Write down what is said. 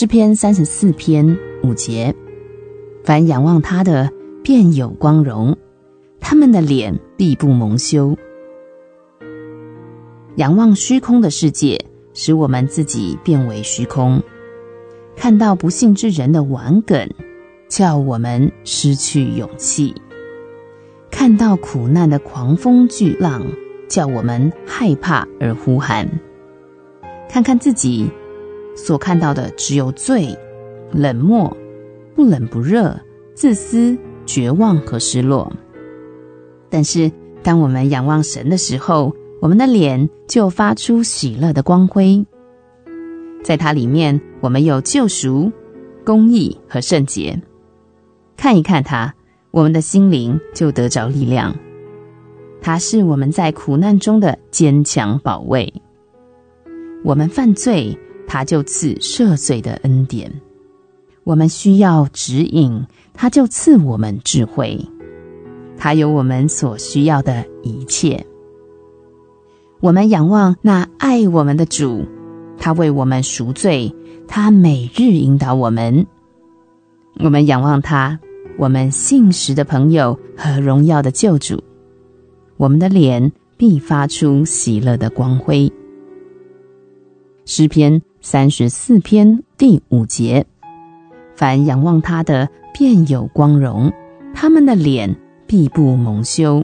诗篇三十四篇五节：凡仰望他的，便有光荣；他们的脸必不蒙羞。仰望虚空的世界，使我们自己变为虚空；看到不幸之人的顽梗，叫我们失去勇气；看到苦难的狂风巨浪，叫我们害怕而呼喊。看看自己所看到的，只有罪、冷漠、不冷不热、自私、绝望和失落。但是，当我们仰望神的时候，我们的脸就发出喜乐的光辉。在它里面，我们有救赎、公义和圣洁。看一看它，我们的心灵就得着力量。它是我们在苦难中的坚强保卫。我们犯罪，他就赐赦罪的恩典；我们需要指引，他就赐我们智慧。他有我们所需要的一切。我们仰望那爱我们的主，他为我们赎罪，他每日引导我们。我们仰望他，我们信实的朋友和荣耀的救主。我们的脸必发出喜乐的光辉。诗篇三十四篇第五节：凡仰望他的，便有光荣；他们的脸必不蒙羞。